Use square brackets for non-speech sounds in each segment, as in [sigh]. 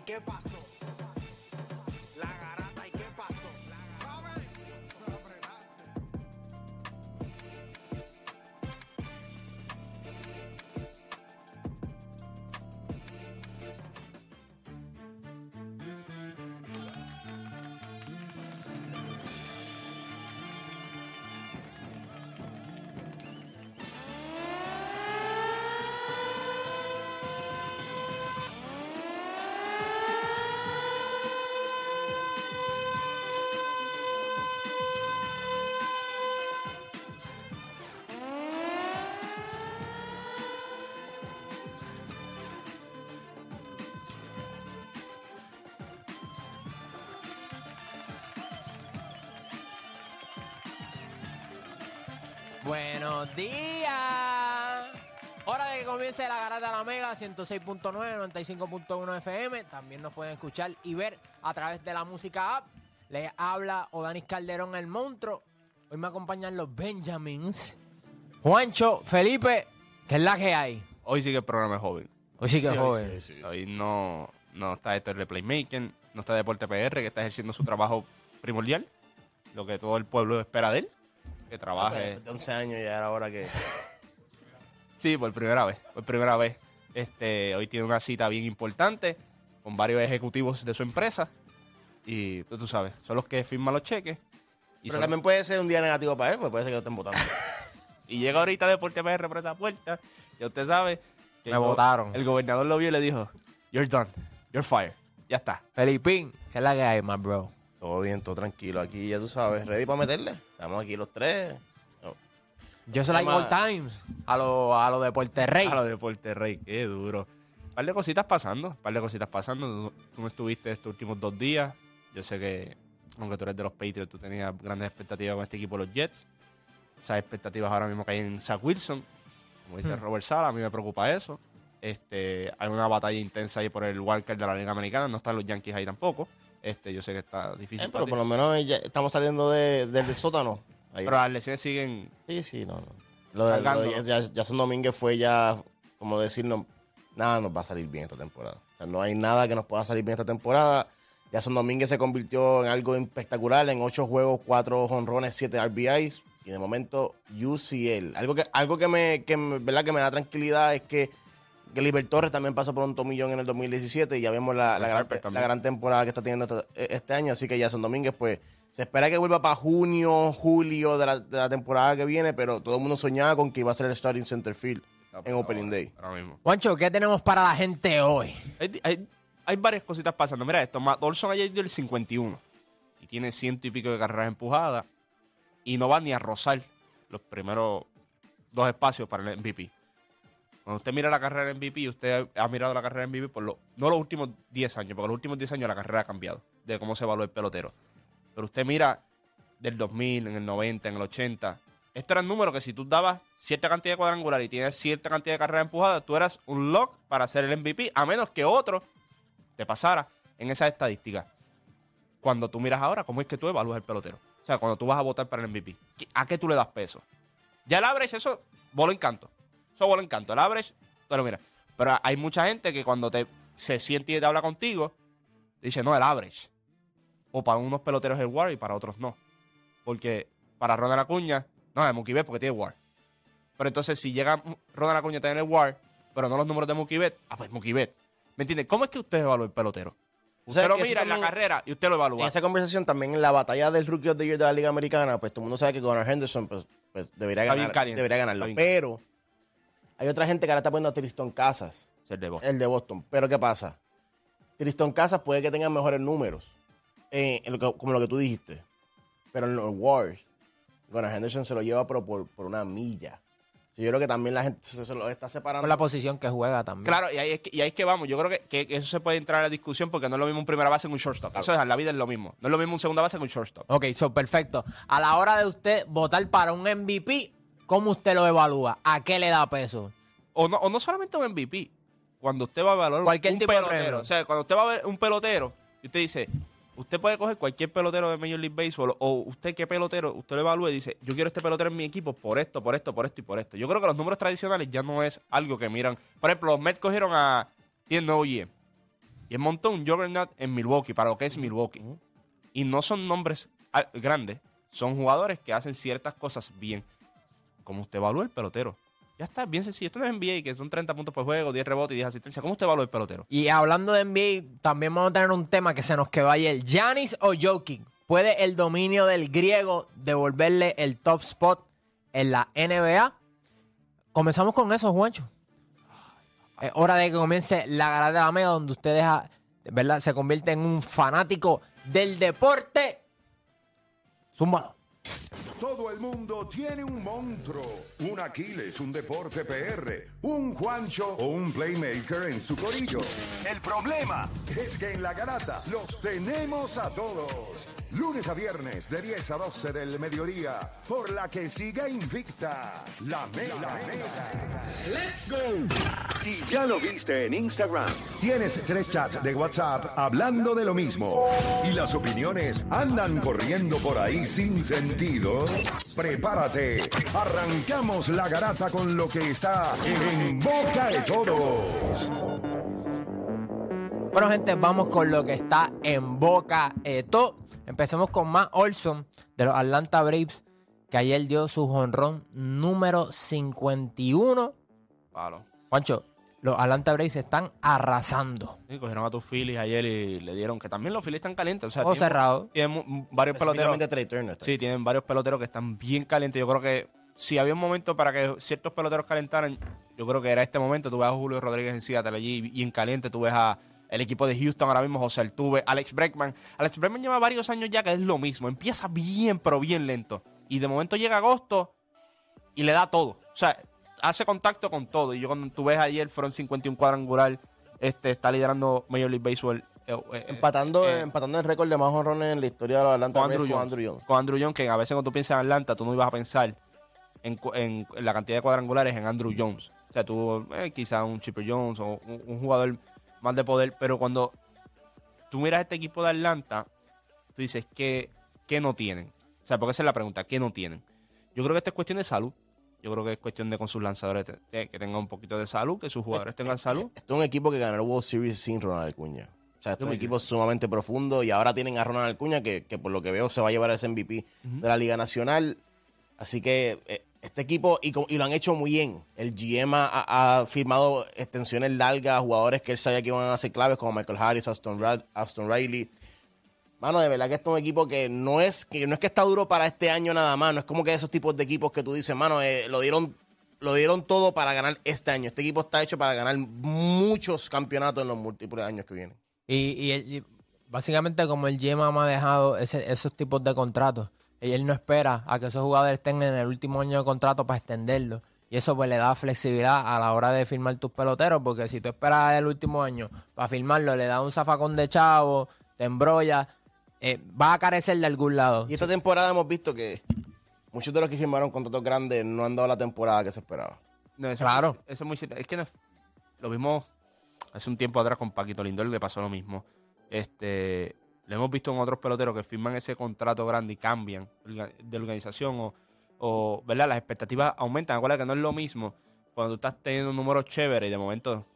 ¿Y qué pasó? Buenos días. Hora de que comience la garata de la Mega 106.9, 95.1 FM. También nos pueden escuchar y ver a través de la música app. Les habla Odanis Calderón el monstruo. Hoy me acompañan los Benjamins. Juancho, Felipe, que es la que hay. Hoy sí que el programa es joven. Hoy sí que es Sí, joven. sí, sí. Hoy no, no está Héctor de Playmaking, no está Deporte PR, que está ejerciendo su trabajo primordial, lo que todo el pueblo espera de él, que trabaje. Después de 11 años ya era hora que... [laughs] Sí, por primera vez, por primera vez. Este, hoy tiene una cita bien importante con varios ejecutivos de su empresa y pues, tú sabes, son los que firman los cheques. Y, Pero son- también puede ser un día negativo para él, pues puede ser que lo estén votando. [laughs] y llega ahorita Deporte PR por esa puerta, y usted sabe que Me el go- votaron. El gobernador lo vio y le dijo, you're done, you're fired, ya está. Felipín, que es la que hay, my bro. Todo bien, todo tranquilo. Aquí ya tú sabes, ready para meterle. Estamos aquí los tres. No. Yo soy like all times a lo, a lo de Puerto Rey. A lo de Rey, qué duro. Un par de cositas pasando, un par de cositas pasando. Tú, no estuviste estos últimos dos días. Yo sé que, aunque tú eres de los Patriots, tú tenías grandes expectativas con este equipo, los Jets. Esas expectativas ahora mismo caen en Zach Wilson. Como dice Hmm. Robert Sala, a mí me preocupa eso. Este, hay una batalla intensa ahí por el wildcard de la Liga Americana. No están los Yankees ahí tampoco. Este, yo sé que está difícil. Eh, pero por lo menos ya estamos saliendo de- del sótano. Ahí. Pero las lesiones siguen Sí, sí, no, no. Lo de, lo de Cargándolo. ya, Jason Domínguez fue ya, como decirnos, nada nos va a salir bien esta temporada. O sea, no hay nada que nos pueda salir bien esta temporada. Jason Domínguez se convirtió en algo espectacular en ocho juegos, cuatro honrones, siete RBIs. Y de momento, UCL. Algo que, algo que me, que ¿verdad? que me da tranquilidad es que, que Liber Torres también pasó por un tomillón en el 2017 y ya vemos la, la gran, la temporada que está teniendo este, este año. Así que Jason Domínguez, pues, se espera que vuelva para junio, julio de la, de la temporada que viene, pero todo el mundo soñaba con que iba a ser el starting center field en Opening Day. ahora mismo. Juancho, ¿qué tenemos para la gente hoy? Hay, hay- hay varias cositas pasando. Mira esto, Matt Olson ayer dio el 51 y tiene ciento y pico de carreras empujadas y no va ni a rozar los primeros dos espacios para el MVP. Cuando usted mira la carrera en MVP, usted ha mirado la carrera en MVP por lo, no los últimos 10 años, porque los últimos 10 años la carrera ha cambiado de cómo se evalúa el pelotero. Pero usted mira del 2000, en el 90, en el 80. Estos eran números que si tú dabas cierta cantidad de cuadrangular y tienes cierta cantidad de carreras empujadas, tú eras un lock para ser el MVP, a menos que otro te pasara en esas estadísticas. Cuando tú miras ahora, ¿cómo es que tú evalúas el pelotero? O sea, cuando tú vas a votar para el MVP, ¿qué- ¿a qué tú le das peso? Ya el average, eso, bolo encanto. Eso bolo encanto. El average, tú lo miras. Pero hay mucha gente que cuando te, se siente y te habla contigo, dice, no, el average. O para unos peloteros el WAR y para otros no. Porque para Ronald Acuña, no, es Mookie Betts porque tiene WAR. Pero entonces si llega Ronald Acuña a tener el WAR, pero no los números de Mookie Betts, ah, pues Mookie Betts. ¿Me entiendes? ¿Cómo es que usted evalúa el pelotero? Usted ¿Sabes lo mira en la carrera y usted lo En evalúa. esa conversación también en la batalla del Rookie of the Year de la Liga Americana, pues todo el mundo sabe que Gunnar Henderson pues, pues, debería, ganar, debería ganarlo. Pero hay otra gente que ahora está poniendo a Tristan Casas, Ser de voz. el de Boston. Pero ¿qué pasa? Tristan Casas puede que tenga mejores números, eh, en lo que- como lo que tú dijiste. Pero en los Wars, Gunnar Henderson se lo lleva pero por, por una milla. Sí, yo creo que también la gente se, se lo está separando. Por la posición que juega también. Claro, y ahí, es que, y ahí es que vamos. Yo creo que, eso se puede entrar en la discusión porque no es lo mismo un primera base que un shortstop. Eso es, la vida es lo mismo. No es lo mismo un segunda base que un shortstop. Ok, so perfecto. A la hora de usted votar para un MVP, ¿cómo usted lo evalúa? ¿A qué le da peso? O no, o no solamente un MVP. Cuando usted va a evaluar Cualquier un tipo de pelotero. premio. O sea, cuando usted va a ver un pelotero y usted dice, usted puede coger cualquier pelotero de Major League Baseball o usted qué pelotero, usted lo evalúa y dice, yo quiero este pelotero en mi equipo por esto, por esto, por esto y por esto. Yo creo que los números tradicionales ya no es algo que miran. Por ejemplo, los Mets cogieron a... Tienen nuevo GM. Y él montó un juggernaut en Milwaukee, para lo que es Milwaukee. Y no son nombres grandes, son jugadores que hacen ciertas cosas bien. Como usted evalúa el pelotero. Ya está, bien sencillo. Esto no es NBA, que son 30 puntos por juego, 10 rebotes y 10 asistencias. ¿Cómo usted evalúa el pelotero? Y hablando de NBA, también vamos a tener un tema que se nos quedó ayer. Giannis o Jokic. ¿Puede el dominio del griego devolverle el top spot en la NBA? Comenzamos con eso, Juancho. Es hora de que comience la garata de la mega, donde usted deja, ¿verdad? Se convierte en un fanático del deporte. Zúmbalo. Todo el mundo tiene un monstruo, un Aquiles, un deporte PR, un Juancho o un playmaker en su corillo. El problema es que en la garata los tenemos a todos. Lunes a viernes de 10 a 12 del mediodía, por la que siga invicta la mega. ¡Let's go! Si ya lo viste en Instagram, tienes tres chats de WhatsApp hablando de lo mismo y las opiniones andan corriendo por ahí sin sentido, prepárate. Arrancamos la garata con lo que está en boca de todos. Bueno, gente, vamos con lo que está en boca de todo. Empecemos con Matt Olson de los Atlanta Braves, que ayer dio su jonrón número 51. Palo. Juancho, los Atlanta Braves están arrasando. Sí, cogieron a tus Phillies ayer y le dieron que también los Phillies están calientes. O sea, tienen- cerrado. Tienen varios peloteros. Sí, tienen varios peloteros que están bien calientes. Yo creo que si había un momento para que ciertos peloteros calentaran, yo creo que era este momento. Tú ves a Julio Rodríguez en Seattle allí bien caliente. Tú ves a el equipo de Houston ahora mismo, José Altuve, Alex Breckman. Alex Breckman lleva varios años ya que es lo mismo. Empieza bien, pero bien lento. Y de momento llega agosto y le da todo. O sea, hace contacto con todo. Y yo cuando tú ves ayer fueron 51 cuadrangular, este, está liderando Major League Baseball. eh, eh, Empatando, eh, empatando el récord de más honrones en la historia de los Atlanta con Andrew, con Jones, Andrew Jones. Con Andrew Jones, que a veces cuando tú piensas en Atlanta, tú no ibas a pensar en, en la cantidad de cuadrangulares en Andrew Jones. O sea, tú, quizás un Chipper Jones o un, un jugador más de poder, pero cuando tú miras este equipo de Atlanta, tú dices, ¿qué, qué no tienen? O sea, porque esa es la pregunta, ¿qué no tienen? Yo creo que esto es cuestión de salud. Yo creo que es cuestión de con sus lanzadores que tengan un poquito de salud, que sus jugadores tengan salud. Esto es un equipo que ganó el World Series sin Ronald Acuña. O sea, es un equipo sumamente profundo y ahora tienen a Ronald Acuña que, que por lo que veo se va a llevar ese MVP de la Liga Nacional. Así que eh, este equipo, y, lo han hecho muy bien. El GM ha, firmado extensiones largas a jugadores que él sabía que iban a ser claves, como Michael Harris, Aston, Aston Riley. Mano, de verdad que esto es un equipo que no es que no es que está duro para este año nada más. No es como que esos tipos de equipos que tú dices, mano, eh, lo dieron lo dieron todo para ganar este año. Este equipo está hecho para ganar muchos campeonatos en los múltiples años que vienen. Y, y básicamente como el GM ha manejado ese- esos tipos de contratos, y él no espera a que esos jugadores estén en el último año de contrato para extenderlo. Y eso pues le da flexibilidad a la hora de firmar tus peloteros, porque si tú esperas el último año para firmarlo, le da un zafacón de chavo, te embrolla, eh, va a carecer de algún lado. Y esta temporada hemos visto que muchos de los que firmaron contratos grandes no han dado la temporada que se esperaba. No, eso Claro. Es, muy- eso es muy cierto. Es que no es- lo vimos hace un tiempo atrás con Paquito Lindor, le pasó lo mismo. Este, lo hemos visto en otros peloteros que firman ese contrato grande y cambian de organización o, o, ¿verdad? Las expectativas aumentan. Acuérdate que no es lo mismo cuando tú estás teniendo un número chévere y de momento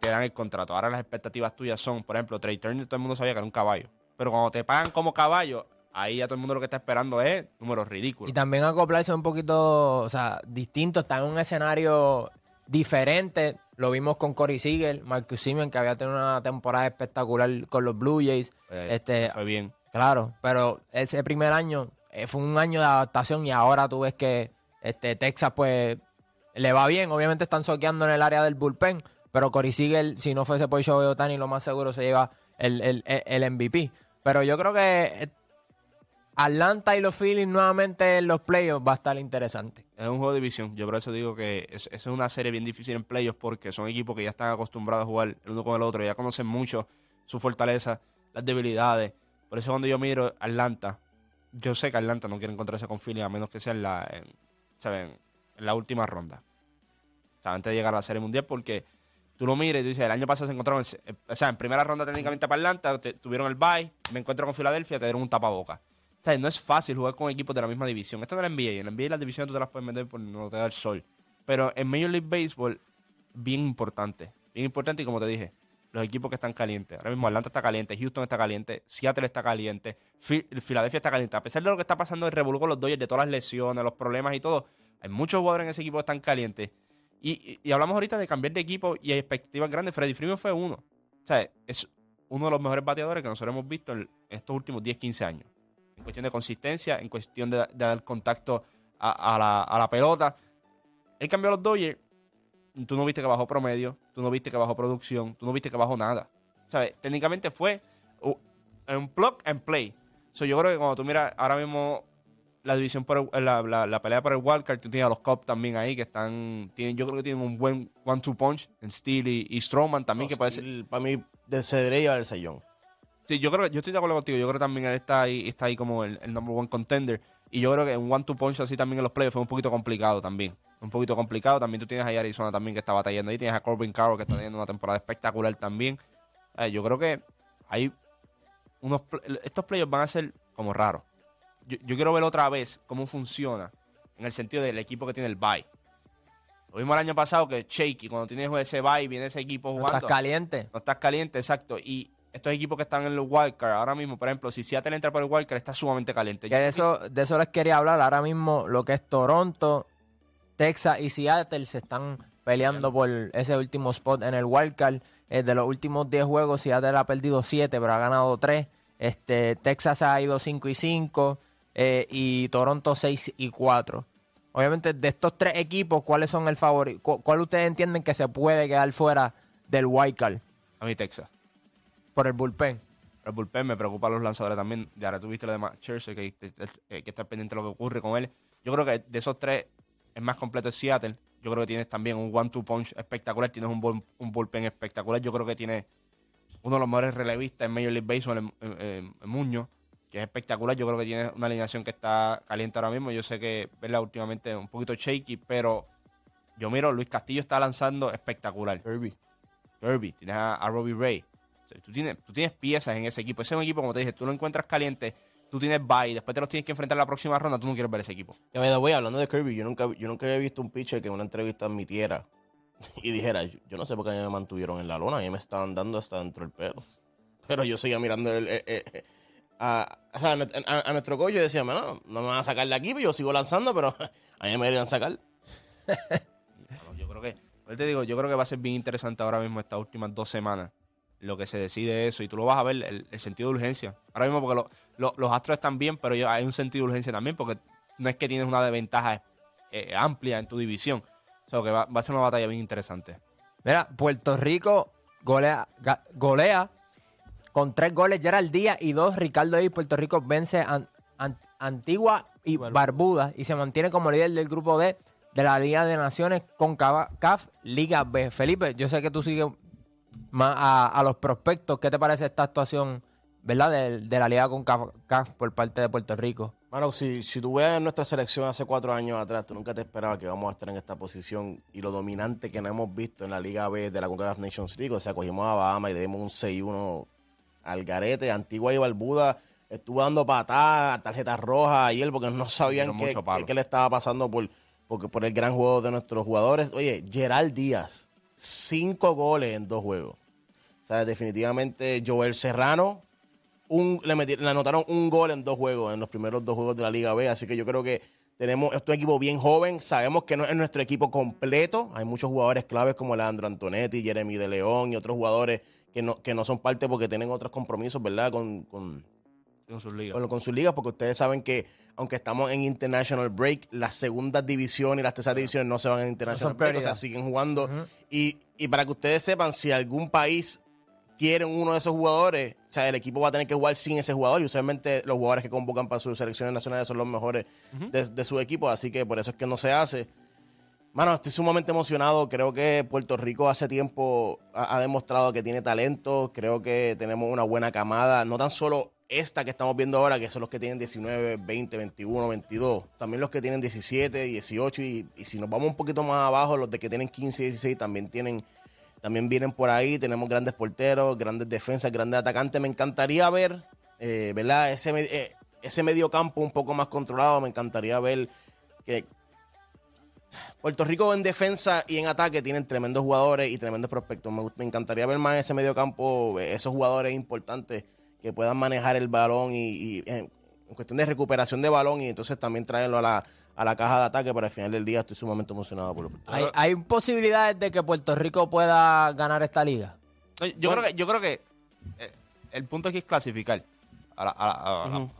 te dan el contrato. Ahora las expectativas tuyas son, por ejemplo, Trey Turner, todo el mundo sabía que era un caballo. Pero cuando te pagan como caballo, ahí ya todo el mundo lo que está esperando es números ridículos. Y también acoplarse un poquito, o sea, distinto, está en un escenario diferente. Lo vimos con Corey Seager, Marcus Simeon, que había tenido una temporada espectacular con los Blue Jays. Eh, este, fue bien. Claro, pero ese primer año eh, fue un año de adaptación y ahora tú ves que este, Texas pues le va bien. Obviamente están soqueando en el área del bullpen, pero Corey Seager, si no fuese por Shohei Otani, lo más seguro se lleva el, el, el MVP. Pero yo creo que eh, Atlanta y los Phillies nuevamente en los playoffs va a estar interesante. Es un juego de división. Yo por eso digo que es, es una serie bien difícil en playoffs porque son equipos que ya están acostumbrados a jugar el uno con el otro, ya conocen mucho su fortaleza, las debilidades. Por eso cuando yo miro Atlanta, yo sé que Atlanta no quiere encontrarse con Philly a menos que sea en la, en, ¿saben? en la última ronda. O antes de llegar a la serie mundial porque tú lo miras y tú dices, el año pasado se encontraron, en- o sea, en primera ronda técnicamente para Atlanta, te- tuvieron el bye, me encuentro con Filadelfia, te dieron un tapaboca. O sea, no es fácil jugar con equipos de la misma división. Esto no es la NBA. En la NBA las divisiones tú te las puedes meter por no te da el sol. Pero en Major League Baseball, bien importante. Bien importante y como te dije, los equipos que están calientes. Ahora mismo Atlanta está caliente, Houston está caliente, Seattle está caliente, Fi- Filadelfia está caliente. A pesar de lo que está pasando en Revolú con los Dodgers, de todas las lesiones, los problemas y todo, hay muchos jugadores en ese equipo que están calientes. Y, y- hablamos ahorita de cambiar de equipo y hay expectativas grandes. Freddy Freeman fue uno. O sea, es uno de los mejores bateadores que nosotros hemos visto en, estos últimos 10, 15 años. En cuestión de consistencia, en cuestión de, dar contacto a, la, a la pelota. Él cambió a los Dodgers. Tú no viste que bajó promedio, tú no viste que bajó producción, tú no viste que bajó nada. ¿Sabes? Técnicamente fue un plug and play. So, yo creo que cuando tú miras ahora mismo la división por el- la, la- la pelea por el wildcard, tú tienes a los Cubs también ahí que están, tienen, yo creo que tienen un buen one-two punch en Steele y, y Strowman también, que puede ser, Para mí, de- se debería llevar el sellón. Sí, yo creo que yo estoy de acuerdo contigo. Yo creo que también él está ahí, está ahí como el, el number one contender. Y yo creo que un one two punch así también en los playoffs fue un poquito complicado también. Un poquito complicado. También tú tienes a Arizona también que está batallando ahí. Tienes a Corbin Carroll que está teniendo una temporada espectacular también. Eh, yo creo que hay unos estos playoffs van a ser como raros. Yo, yo quiero ver otra vez cómo funciona en el sentido del equipo que tiene el bye. Lo vimos el año pasado que Shaky, cuando tienes ese bye, viene ese equipo No jugando. estás caliente. No estás caliente, exacto. Y estos equipos que están en el wildcard, ahora mismo, por ejemplo, si Seattle entra por el wildcard, está sumamente caliente. De eso, de eso les quería hablar. Ahora mismo lo que es Toronto, Texas y Seattle se están peleando por ese último spot en el wildcard. Eh, de los últimos 10 juegos, Seattle ha perdido 7, pero ha ganado 3. Este, Texas ha ido 5 y 5 eh, y Toronto 6 y 4. Obviamente, de estos tres equipos, ¿cuáles son el favorito? ¿Cu- ¿Cuál ustedes entienden que se puede quedar fuera del wildcard A mí Texas. por el bullpen? El bullpen me preocupa a los lanzadores también. Y ahora tuviste lo de Matt Scherzer, que, que, que, está pendiente de lo que ocurre con él. Yo creo que de esos tres, el más completo es Seattle. Yo creo que tienes también un one-two punch espectacular. Tienes un, bull- un bullpen espectacular. Yo creo que tienes uno de los mejores relevistas en Major League Baseball, en- en- en Muñoz, que es espectacular. Yo creo que tiene una alineación que está caliente ahora mismo. Yo sé que verla últimamente un poquito shaky, pero yo miro, Luis Castillo está lanzando espectacular. Kirby. Kirby, tienes a, a Robbie Ray. O sea, tú, tienes, tú tienes piezas en ese equipo. Ese es un equipo, como te dije, tú lo encuentras caliente, tú tienes bye, después te los tienes que enfrentar en la próxima ronda, tú no quieres ver ese equipo. Que me voy hablando de Kirby, yo nunca, yo nunca había visto un pitcher que en una entrevista admitiera [laughs] y dijera, yo, yo no sé por qué me mantuvieron en la lona, a mí me estaban dando hasta dentro del pelo. Pero yo seguía mirando el, eh, a, a, nuestro- a- a nuestro coach y decía, no, no me van a sacar de aquí, pues yo sigo lanzando, pero [laughs] a mí me deberían sacar. Bueno, yo creo que, yo te digo, yo creo que va a ser bien interesante ahora mismo estas últimas dos semanas lo que se decide eso y tú lo vas a ver, el, el sentido de urgencia. Ahora mismo porque lo- lo- los astros están bien, pero hay un sentido de urgencia también porque no es que tienes una desventaja eh, amplia en tu división. O sea, que va, va a ser una batalla bien interesante. Mira, Puerto Rico golea, golea con tres goles Gerald Díaz y dos Ricardo y Puerto Rico vence a An- Antigua y Barbuda y se mantiene como líder del grupo D de la Liga de Naciones con CAF Liga B. Felipe, yo sé que tú sigues más a, a los prospectos. ¿Qué te parece esta actuación, verdad, de, de la Liga con CAF, CAF por parte de Puerto Rico? Mano, si, si tú ves nuestra selección hace cuatro años atrás, tú nunca te esperabas que vamos a estar en esta posición y lo dominante que no hemos visto en la Liga B de la CONCACAF Nations League. O sea, cogimos a Bahama y le dimos un 6-1 al garete. Antigua y Barbuda estuvo dando patadas, tarjetas rojas ayer porque no sabían qué, qué- qué le estaba pasando por, porque, por el gran juego de nuestros jugadores. Oye, Gerald Díaz, cinco goles en dos juegos. O sea, definitivamente Joel Serrano, un, le, meti- le anotaron un gol en dos juegos, en los primeros dos juegos de la Liga B. Así que yo creo que tenemos este equipo bien joven. Sabemos que no es nuestro equipo completo. Hay muchos jugadores claves como Leandro Antonetti, Jeremy de León y otros jugadores que no, que no son parte porque tienen otros compromisos, ¿verdad? Con, con, En sus ligas. con, con sus ligas, porque ustedes saben que aunque estamos en International Break, las segundas divisiones y las terceras divisiones no se van en International Break, o sea, siguen jugando. y, y para que ustedes sepan, si algún país quiere uno de esos jugadores, o sea, el equipo va a tener que jugar sin ese jugador y usualmente los jugadores que convocan para sus selecciones nacionales son los mejores de, de su equipo, así que por eso es que no se hace. Mano, estoy sumamente emocionado. Creo que Puerto Rico hace tiempo ha, demostrado que tiene talento. Creo que tenemos una buena camada. No tan solo esta que estamos viendo ahora, que son los que tienen 19, 20, 21, 22. También los que tienen 17, 18. Y, si nos vamos un poquito más abajo, los de que tienen 15, 16 también tienen. También vienen por ahí. Tenemos grandes porteros, grandes defensas, grandes atacantes. Me encantaría ver, eh, ¿verdad? Eh, ese medio campo un poco más controlado. Me encantaría ver que, Puerto Rico en defensa y en ataque tienen tremendos jugadores y tremendos prospectos. Me, me encantaría ver más en ese medio campo eh, esos jugadores importantes que puedan manejar el balón y, y, eh, en cuestión de recuperación de balón y entonces también traerlo a la, a la caja de ataque. Pero al final del día estoy sumamente emocionado por lo ¿Hay, hay posibilidades de que Puerto Rico pueda ganar esta liga? Yo, Bueno. creo que, yo creo que eh, el punto aquí es clasificar. A la- a la- a la- Ujú.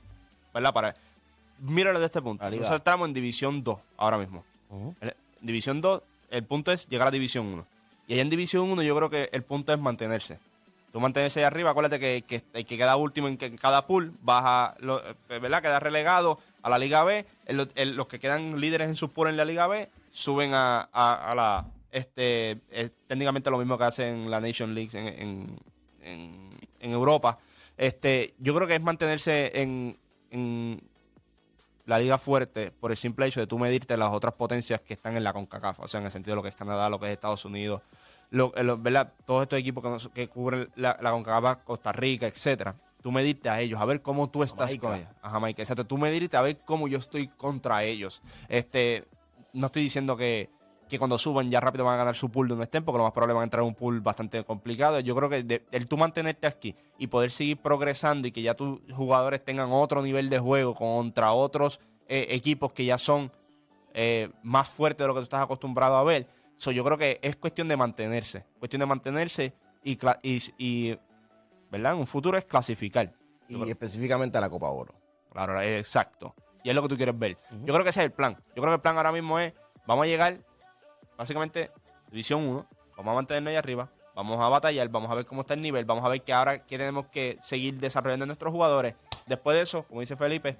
¿Verdad? Para, míralo de este punto. Nosotros estamos en División 2 ahora mismo. En División 2, el punto es llegar a División 1. Y allá en División 1 yo creo que el punto es mantenerse. Tú mantenerse ahí arriba, acuérdate que, que que queda último en que- cada pool baja, eh, ¿verdad? Queda relegado a la Liga B. Los que quedan líderes en sus pool en la Liga B suben a, a- la... Este, es técnicamente lo mismo que hacen la Nation League en, en- en- en Europa. Este, yo creo que es mantenerse en, en la liga fuerte por el simple hecho de tú medirte las otras potencias que están en la CONCACAF, o sea, en el sentido de lo que es Canadá, lo que es Estados Unidos, lo, eh, lo- ¿verdad? todos estos equipos que, nos- que cubren la, la CONCACAF, Costa Rica, etcétera. Tú medirte a ellos, a ver cómo tú estás Jamaica. con ellos. A Jamaica, exacto. Tú medirte a ver cómo yo estoy contra ellos. Este, no estoy diciendo que, que cuando suban ya rápido van a ganar su pool donde estén, porque lo más probable van a entrar en un pool bastante complicado. Yo creo que de- el tú mantenerte aquí y poder seguir progresando y que ya tus jugadores tengan otro nivel de juego contra otros eh, equipos que ya son eh, más fuertes de lo que tú estás acostumbrado a ver. So, yo creo que es cuestión de mantenerse. Cuestión de mantenerse y, cla- y, y, ¿verdad? En un futuro es clasificar. Y específicamente a la Copa Oro. Claro, exacto. Y es lo que tú quieres ver. Yo creo que ese es el plan. Yo creo que el plan ahora mismo es, vamos a llegar, básicamente, División 1, vamos a mantenernos ahí arriba, vamos a batallar, vamos a ver cómo está el nivel, vamos a ver que ahora que tenemos que seguir desarrollando nuestros jugadores. Después de eso, como dice Felipe,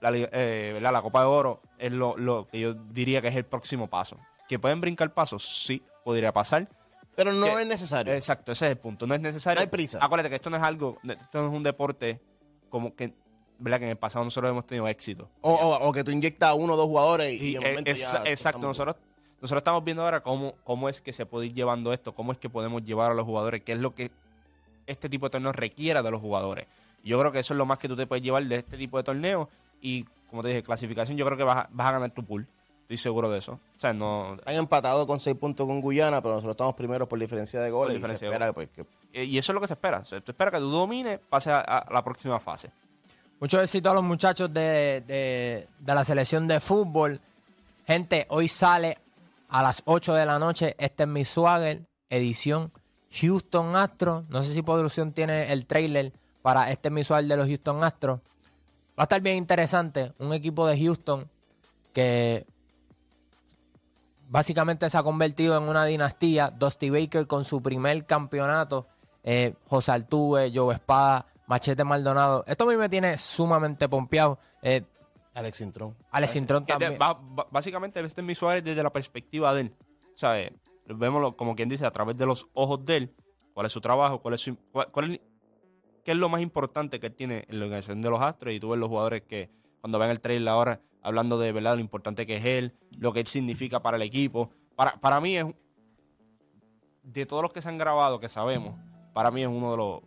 la, eh, la Copa de Oro es lo, lo que yo diría que es el próximo paso. ¿Que pueden brincar pasos? Sí, podría pasar. Pero no Que- es necesario. Exacto, ese es el punto. No es necesario. No hay prisa. Acuérdate que esto no es algo, esto no es un deporte como que, ¿verdad? Que en el pasado nosotros hemos tenido éxito. O, o- o que tú inyectas a uno o dos jugadores y, Y, de momento exa- ya exacto, nosotros, nosotros estamos viendo ahora cómo, cómo es que se puede ir llevando esto, cómo es que podemos llevar a los jugadores, qué es lo que este tipo de torneos requiera de los jugadores. Yo creo que eso es lo más que tú te puedes llevar de este tipo de torneos y, como te dije, clasificación, yo creo que vas a, vas a ganar tu pool. Estoy seguro de eso. O sea, no... Han empatado con seis puntos con Guyana, pero nosotros estamos primeros por diferencia de goles. y se diferencia de espera pues, que Y eso es lo que se espera. O sea, tú esperas que tú domines, pase a, a la próxima fase. Mucho éxito a los muchachos de, de- de la selección de fútbol. Gente, hoy sale a las 8 de la noche. Este es mi Swagger, edición Houston Astros. No sé si producción tiene el trailer para este es mi Swagger de los Houston Astros. Va a estar bien interesante. Un equipo de Houston que básicamente se ha convertido en una dinastía. Dusty Baker con su primer campeonato. Eh, José Altuve, Joe Espada, Machete Maldonado. Esto a mí me tiene sumamente pompeado. Eh, Alex Intrón. Alex Intrón también. ba- ba- básicamente, este es mi Suárez desde la perspectiva de él. ¿Sabes? Vemoslo como quien dice, a través de los ojos de él, cuál es su trabajo, cuál es su, cuál- cuál es- qué es lo más importante que él tiene en la organización de los Astros. Y tú ves los jugadores que, cuando ven el trailer ahora, hablando de verdad lo importante que es él, lo que él significa para el equipo. Para, para mí es, de todos los que se han grabado, que sabemos, para mí es uno de los,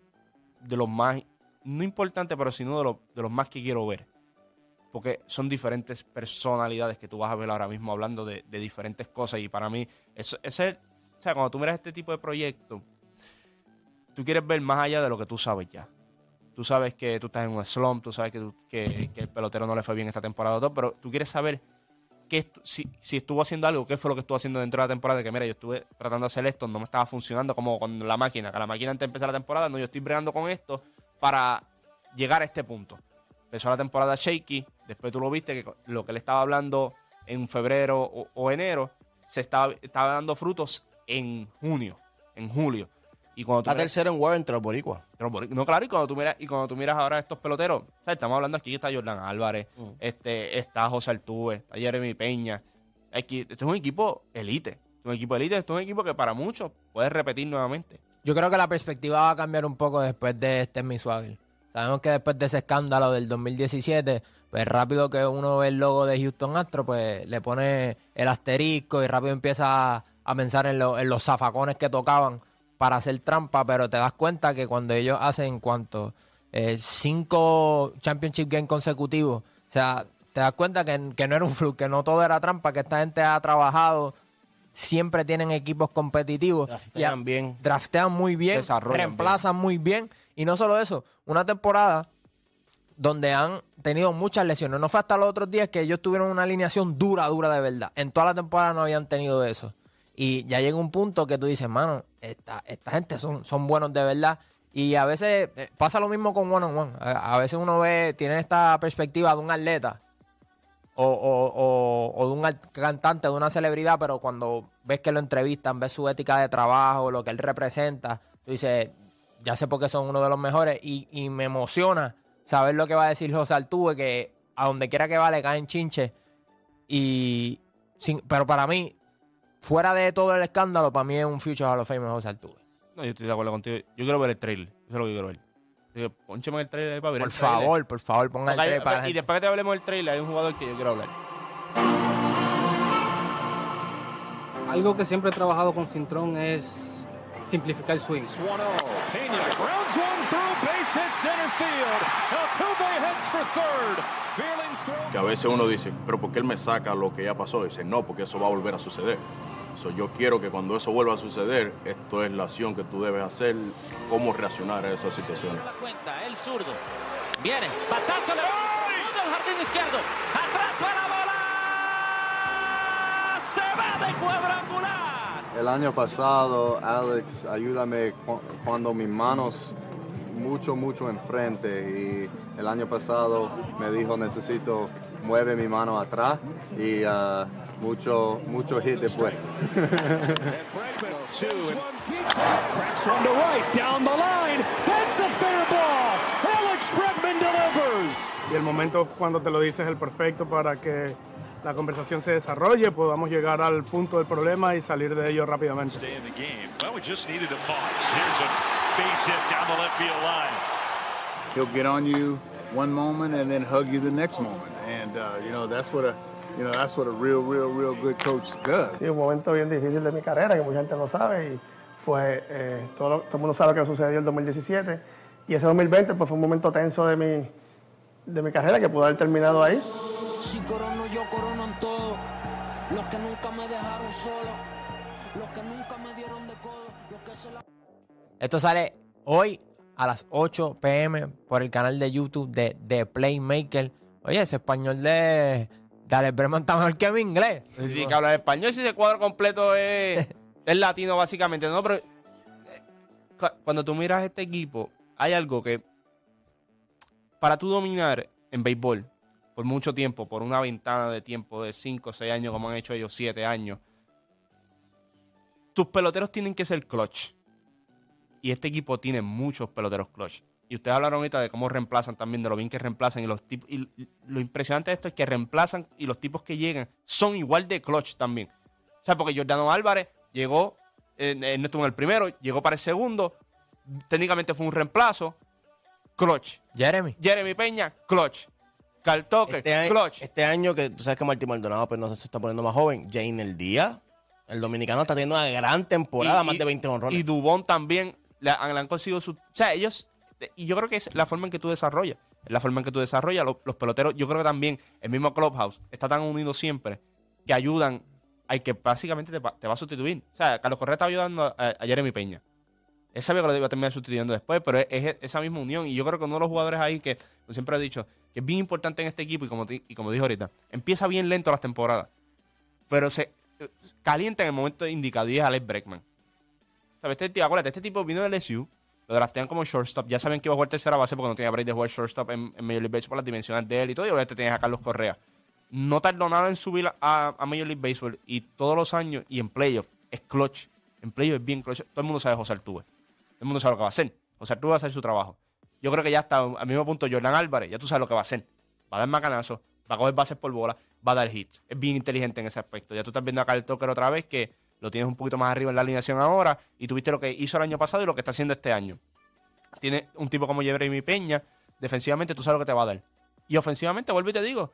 de los más, no importantes, pero sino de los, de los más que quiero ver porque son diferentes personalidades que tú vas a ver ahora mismo hablando de, diferentes cosas y para mí eso, ese es- o sea, cuando tú miras este tipo de proyectos, tú quieres ver más allá de lo que tú sabes ya. Tú sabes que tú estás en un slump, tú sabes que, que, que el pelotero no le fue bien esta temporada, todo, pero tú quieres saber qué estu- si, si estuvo haciendo algo, qué fue lo que estuvo haciendo dentro de la temporada, que mira, yo estuve tratando de hacer esto, no me estaba funcionando como con la máquina, que la máquina antes de empezar la temporada, no, yo estoy bregando con esto para llegar a este punto. Empezó la temporada shaky, después tú lo viste que lo que le estaba hablando en febrero o, o enero se estaba, estaba dando frutos en junio, en julio. Y cuando Está miras- tercero en War entre los boricuas. no, claro, y cuando tú miras, y cuando tú miras ahora a estos peloteros, ¿sabes? estamos hablando aquí, está Jordan Álvarez, este, está José Altuve, está Jeremy Peña. Aquí, este es un equipo elite. Este es un equipo elite, este es un equipo que para muchos puedes repetir nuevamente. Yo creo que la perspectiva va a cambiar un poco después de este es mi Swagger. Sabemos que después de ese escándalo del 2017, pues rápido que uno ve el logo de Houston Astro, pues le pone el asterisco y rápido empieza a, pensar en, lo- en los zafacones que tocaban para hacer trampa, pero te das cuenta que cuando ellos hacen cuanto eh, cinco Championship Games consecutivos, o sea, te das cuenta que, que no era un fluke, que no todo era trampa, que esta gente ha trabajado, siempre tienen equipos competitivos. Draftean Y a- bien. Draftean muy bien, reemplazan muy bien. Y no solo eso, una temporada donde han tenido muchas lesiones. No fue hasta los otros días que ellos tuvieron una alineación dura, dura de verdad. En toda la temporada no habían tenido eso. Y ya llega un punto que tú dices, mano, esta, esta gente son, son buenos de verdad. Y a veces eh, pasa lo mismo con One on One. A, veces uno ve, tiene esta perspectiva de un atleta o, o- o- o de un cantante, de una celebridad, pero cuando ves que lo entrevistan, ves su ética de trabajo, lo que él representa, tú dices, ya sé por qué son uno de los mejores y, y me emociona saber lo que va a decir José Altuve, que a donde quiera que va le caen chinche. Y sin- pero para mí, fuera de todo el escándalo, para mí es un future Hall of Famer José Altuve. No, yo estoy de acuerdo contigo. Yo quiero ver el trailer. Eso es lo que quiero ver. Así que poncheme el trailer ahí para ver Por el trailer. favor, por favor, pongan el trailer para y gente. después que te hablemos del trailer, hay un jugador que yo quiero hablar. Algo que siempre he trabajado con Cintrón es simplificar el swing. 1-0. Pena grounds one through, base hit center field. Altuve heads for third. Feelings throw. que a veces uno dice, pero ¿por qué él me saca lo que ya pasó? Dice, no, porque eso va a volver a suceder. So, yo quiero que cuando eso vuelva a suceder, esto es la acción que tú debes hacer, cómo reaccionar a esas situaciones. cuenta, el zurdo. Viene, batazo le va al jardín izquierdo. Atrás para la bola. Se va de cuadrangular. El año pasado, Alex, ayúdame cu- cuando mis manos mucho, mucho enfrente y el año pasado me dijo necesito mueve mi mano atrás y ah, mucho, mucho hit después. [laughs] Y el momento cuando te lo dices es el perfecto para que la conversación se desarrolle, podamos llegar al punto del problema y salir de ello rápidamente. Stay in the game. Well, we just needed a pause. Here's a base hit down the left field line. he'll get on you one moment and then hug you the next moment. And uh, you know that's what a you know that's what a real, real, real good coach does. Sí, un momento bien difícil de mi carrera que mucha gente no sabe y pues eh, todo, todo el mundo sabe lo que sucedió en el 2017 y ese 2020 pues fue un momento tenso de mi, de mi carrera que pudo haber terminado ahí. Si corono yo coronan todo. Los que nunca me dejaron solo. Los que nunca me dieron de codo. Los que se la Esto sale hoy a las 8 pm por el canal de YouTube de The Playmaker. Oye, ese español de, Alex Breman está mejor que mi inglés. Sí, que hablar español si ese cuadro completo es, [laughs] es latino, básicamente. No, pero eh, cu- cuando tú miras este equipo, hay algo que para tú dominar en béisbol por mucho tiempo, por una ventana de tiempo de 5 o 6 años, como han hecho ellos 7 años, tus peloteros tienen que ser clutch. Y este equipo tiene muchos peloteros clutch. Y ustedes hablaron ahorita de cómo reemplazan también, de lo bien que reemplazan. Y, los tipos, y lo impresionante de esto es que reemplazan y los tipos que llegan son igual de clutch también. O sea, porque Jordano Álvarez llegó, eh, eh, no estuvo en el primero, llegó para el segundo. Técnicamente fue un reemplazo. Clutch. Jeremy. Jeremy Peña, clutch. Carl Tucker, Este año, clutch. este año que tú sabes que Martín Maldonado pues, no se está poniendo más joven. Jane el Día, el dominicano está teniendo una gran temporada, Y- más y- de 20 honrones. Y Dubón también le han, le han conseguido su. O sea, ellos. Y yo creo que es la forma en que tú desarrollas. Es la forma en que tú desarrollas. Los, los peloteros, yo creo que también el mismo Clubhouse está tan unido siempre que ayudan al que básicamente te, va- te va a sustituir. O sea, Carlos Correa está ayudando a, a Jeremy Peña. Él sabía que lo iba a terminar sustituyendo después, pero es, es esa misma unión. Y yo creo que uno de los jugadores ahí que yo siempre he dicho que es bien importante en este equipo, y como, y como dije ahorita, empieza bien lento las temporadas, pero se calienta en el momento indicado y es Alex Breckman. ¿Sabes? Este, acuérdate, este tipo vino del LSU, lo draftean como shortstop. Ya saben que iba a jugar tercera base porque no tenía break de jugar shortstop en, Major League Baseball las dimensiones de él y todo. Y obviamente tienes a Carlos Correa. No tardó nada en subir a, a Major League Baseball y todos los años y en playoff es clutch. En playoff es bien clutch. Todo el mundo sabe José Altuve. El mundo sabe lo que va a hacer. José Altuve va a hacer su trabajo. Yo creo que ya está al mismo punto Jordan Álvarez. Ya tú sabes lo que va a hacer. Va a dar macanazo, va a coger bases por bola, va a dar hits. Es bien inteligente en ese aspecto. Ya tú estás viendo a Carl Tucker otra vez que lo tienes un poquito más arriba en la alineación ahora y tuviste lo que hizo el año pasado y lo que está haciendo este año. Tiene un tipo como Jeremy Peña, defensivamente tú sabes lo que te va a dar. Y ofensivamente, vuelvo y te digo,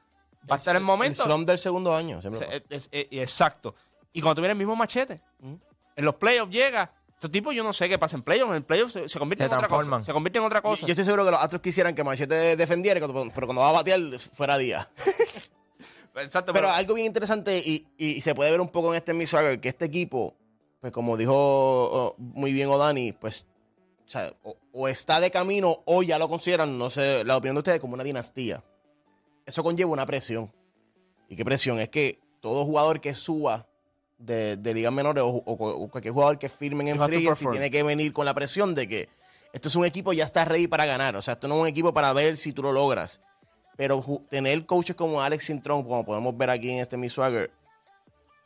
va a estar el el momento. slump del segundo año. siempre Se- pasa. es- es- exacto. Y cuando tuviera el mismo machete, en los playoffs llega. Estos tipos yo no sé qué pasa en playoffs. En playoffs se, se convierte Se en otra cosa. transforman. Se convierte en otra cosa. Yo, yo estoy seguro que los Astros quisieran que Machete defendiera, pero cuando va a batear fuera día. [laughs] Exacto, Pero pero, algo bien interesante y, y se puede ver un poco en este Miss Swagger, que este equipo, pues como dijo oh, muy bien Odani, pues o, sea, o- o está de camino o ya lo consideran, no sé, la opinión de ustedes, como una dinastía. Eso conlleva una presión. ¿Y qué presión? Es que todo jugador que suba de, de ligas menores o, o- o cualquier jugador que firmen en free perform. tiene que venir con la presión de que esto es un equipo ya está ready para ganar. O sea, esto no es un equipo para ver si tú lo logras. Pero tener coaches como Alex Sintrón, como podemos ver aquí en este Miss Swagger,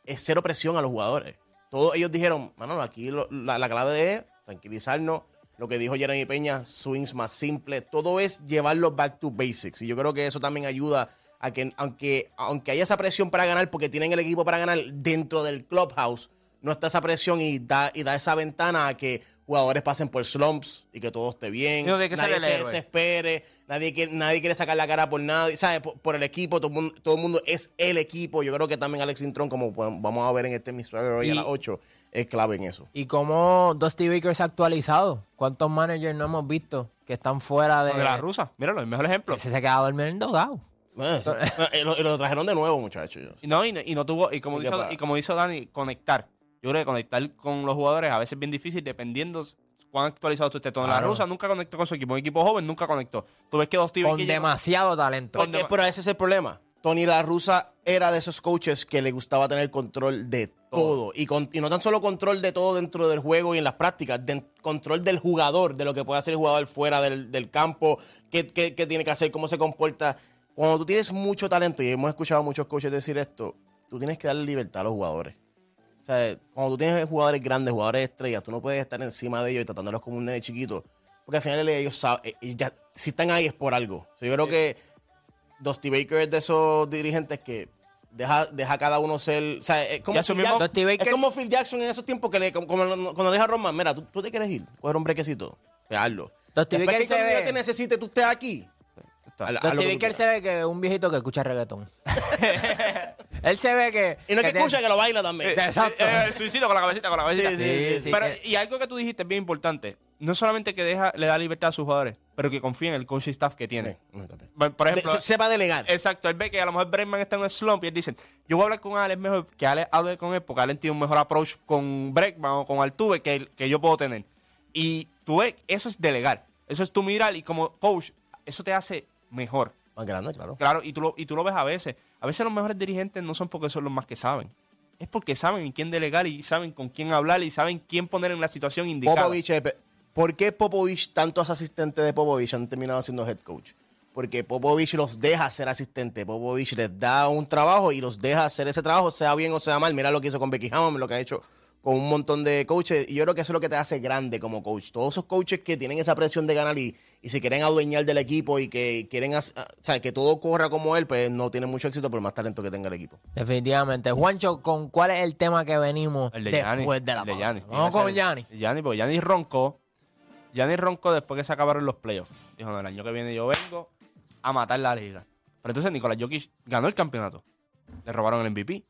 es cero presión a los jugadores. Todos ellos dijeron, mano, aquí lo- la, la clave es tranquilizarnos. Lo que dijo Jeremy Peña, swings más simples. Todo es llevarlo back to basics. Y yo creo que eso también ayuda a que, aunque, aunque haya esa presión para ganar, porque tienen el equipo para ganar dentro del clubhouse, no está esa presión y da, y da esa ventana a que jugadores pasen por slumps y que todo esté bien. Que nadie se desespere, nadie quiere, nadie quiere sacar la cara por nadie, ¿sabes? Por, por el equipo, todo el, mundo, todo el mundo es el equipo. Yo creo que también Alex Intron, como podemos- vamos a ver en este Swagger hoy a las 8, es clave en eso. ¿Y cómo Dusty Baker se ha actualizado? ¿Cuántos managers no hemos visto que están fuera de, de la rusa, míralo, el mejor ejemplo. Ese se ha quedado dormido en el dogado. Bueno, eso- [laughs] y lo, y lo trajeron de nuevo, muchachos. Y No, y no, y no tuvo, y como, y como hizo Dani, conectar. Yo creo que conectar con los jugadores a veces es bien difícil dependiendo cuán actualizado tú estés. Toda la Claro. rusa nunca conectó con su equipo. Un equipo joven nunca conectó. Tú ves que dos Con demasiado talento. Porque, pero ese es el problema. Tony La Rusa era de esos coaches que le gustaba tener control de todo. Y, con- y no tan solo control de todo dentro del juego y en las prácticas, de- control del jugador, de lo que puede hacer el jugador fuera del, del campo, qué, qué- qué tiene que hacer, cómo se comporta. Cuando tú tienes mucho talento, y hemos escuchado a muchos coaches decir esto, tú tienes que darle libertad a los jugadores. O sea, cuando tú tienes jugadores grandes, jugadores estrellas, tú no puedes estar encima de ellos y tratándolos como un nene chiquito. Porque al final ellos saben, eh, ya, si están ahí es por algo. O sea, yo creo que Dusty Baker es de esos dirigentes que deja, deja a cada uno ser. O sea, es como, Phil Jack- Baker- es como Phil Jackson en esos tiempos que le, como, como cuando le dijo a Roman, mira, tú, tú te quieres ir, coger un brequecito, pegarlo. Dusty Después Baker que se ve- te necesite, tú estés aquí. Haz- haz lo Dusty que tú Baker quieras. se ve que es un viejito que escucha reggaetón. [laughs] Él se ve que... Y no es que tiene- escucha, que lo baila también. Exacto. Eh, el suicidio con la cabecita, con la cabecita. Sí, sí, sí, Pero, y algo que tú dijiste es bien importante. No solamente que deja, le da libertad a sus jugadores, pero que confía en el coaching staff que tiene. Por por ejemplo, De- se- sepa delegar. Exacto, él ve que a lo mejor Bregman está en un slump y él dice, yo voy a hablar con Alex mejor, que Alex hable con él, porque Alex tiene un mejor approach con Bregman o con Altuve que, el- que yo puedo tener. Y tú ves, eso es delegar. Eso es tú mirar y como coach, eso te hace mejor. Más grande, claro. Claro, y tú, lo, y tú lo ves a veces. A veces los mejores dirigentes no son porque son los más que saben. Es porque saben en quién delegar y saben con quién hablar y saben quién poner en la situación indicada. Popovich, ¿por qué Popovich, tantos asistentes de Popovich han terminado siendo head coach? Porque Popovich los deja ser asistente. Popovich les da un trabajo y los deja hacer ese trabajo, sea bien o sea mal. Mira lo que hizo con Becky Hammond, lo que ha hecho con un montón de coaches. Y yo creo que eso es lo que te hace grande como coach. Todos esos coaches que tienen esa presión de ganar y, y se quieren adueñar del equipo y que quieren hacer- o sea, que todo corra como él, pues no tienen mucho éxito por más talento que tenga el equipo. Definitivamente. Juancho, ¿con cuál es el tema que venimos El de Gianni. después de la el de pausa? Gianni. Vamos Tiene con Gianni. Gianni, porque Gianni roncó. Gianni roncó después que se acabaron los playoffs. Dijo, no, el año que viene yo vengo a matar la liga. Pero entonces Nicolás Jokic ganó el campeonato. Le robaron el MVP.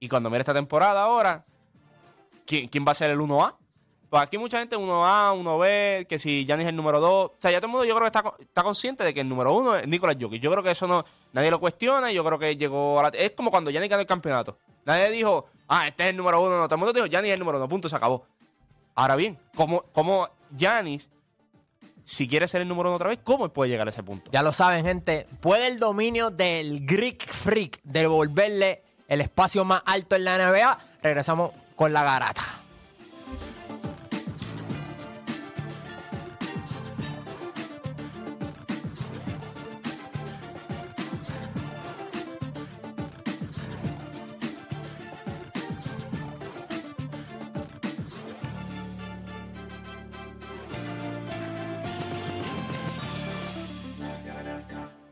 Y cuando mira esta temporada ahora, ¿quién, va a ser el 1A? Pues aquí mucha gente 1A, 1B, que si Gianni es el número 2. O sea, ya todo el mundo yo creo que está, co- está consciente de que el número 1 es Nicolás Jokic. Yo creo que eso no, nadie lo cuestiona. Yo creo que llegó a la... Es como cuando Gianni ganó el campeonato. Nadie dijo, ah, este es el número 1. No, todo el mundo dijo, Gianni es el número 1. Punto, se acabó. Ahora bien, como, Giannis, si quiere ser el número 1 otra vez, ¿cómo puede llegar a ese punto? Ya lo saben, gente. Puede el dominio del Greek Freak de volverle el espacio más alto en la NBA. Regresamos con la garata.